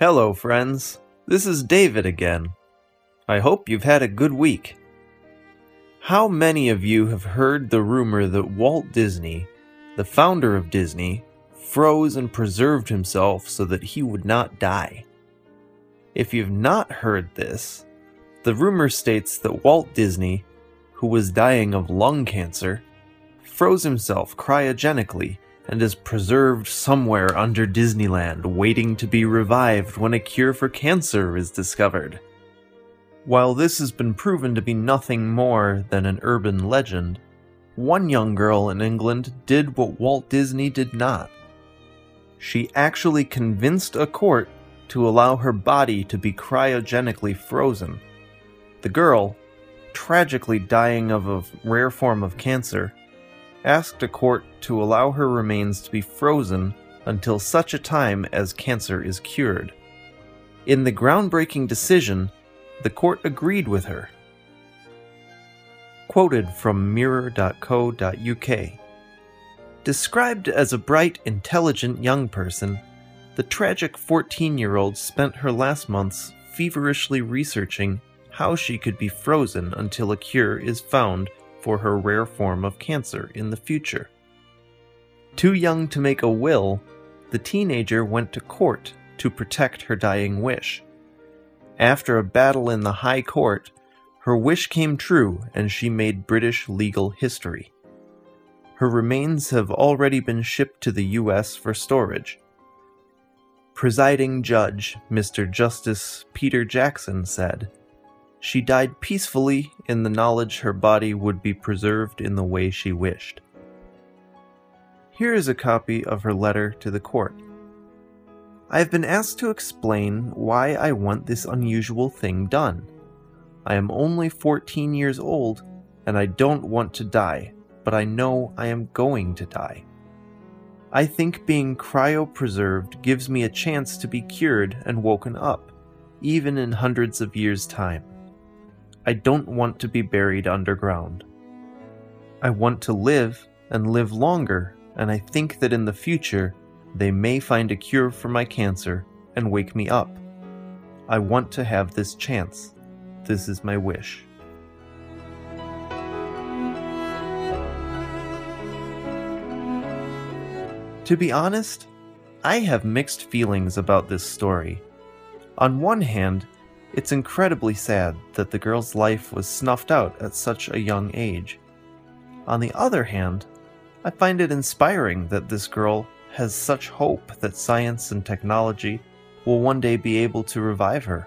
Hello, friends. This is David again. I hope you've had a good week. How many of you have heard the rumor that Walt Disney, the founder of Disney, froze and preserved himself so that he would not die? If you've not heard this, the rumor states that Walt Disney, who was dying of lung cancer, froze himself cryogenically and is preserved somewhere under Disneyland waiting to be revived when a cure for cancer is discovered. While this has been proven to be nothing more than an urban legend, one young girl in England did what Walt Disney did not. She actually convinced a court to allow her body to be cryogenically frozen. The girl, tragically dying of a rare form of cancer, asked a court to allow her remains to be frozen until such a time as cancer is cured. In the groundbreaking decision, the court agreed with her. Quoted from mirror.co.uk. Described as a bright, intelligent young person, the tragic 14 year old spent her last months feverishly researching how she could be frozen until a cure is found for her rare form of cancer in the future. Too young to make a will, the teenager went to court to protect her dying wish. After a battle in the High Court, her wish came true and she made British legal history. Her remains have already been shipped to the US for storage. Presiding Judge Mr. Justice Peter Jackson said, She died peacefully in the knowledge her body would be preserved in the way she wished. Here is a copy of her letter to the court. I have been asked to explain why I want this unusual thing done. I am only 14 years old, and I don't want to die, but I know I am going to die. I think being cryopreserved gives me a chance to be cured and woken up, even in hundreds of years' time. I don't want to be buried underground. I want to live and live longer, and I think that in the future they may find a cure for my cancer and wake me up. I want to have this chance. This is my wish. To be honest, I have mixed feelings about this story. On one hand, it's incredibly sad that the girl's life was snuffed out at such a young age. On the other hand, I find it inspiring that this girl has such hope that science and technology will one day be able to revive her.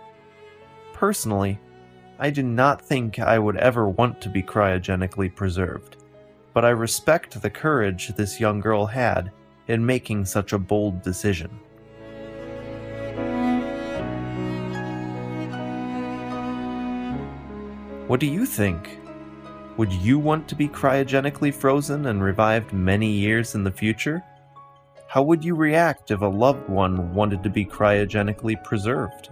Personally, I do not think I would ever want to be cryogenically preserved, but I respect the courage this young girl had in making such a bold decision. What do you think? Would you want to be cryogenically frozen and revived many years in the future? How would you react if a loved one wanted to be cryogenically preserved?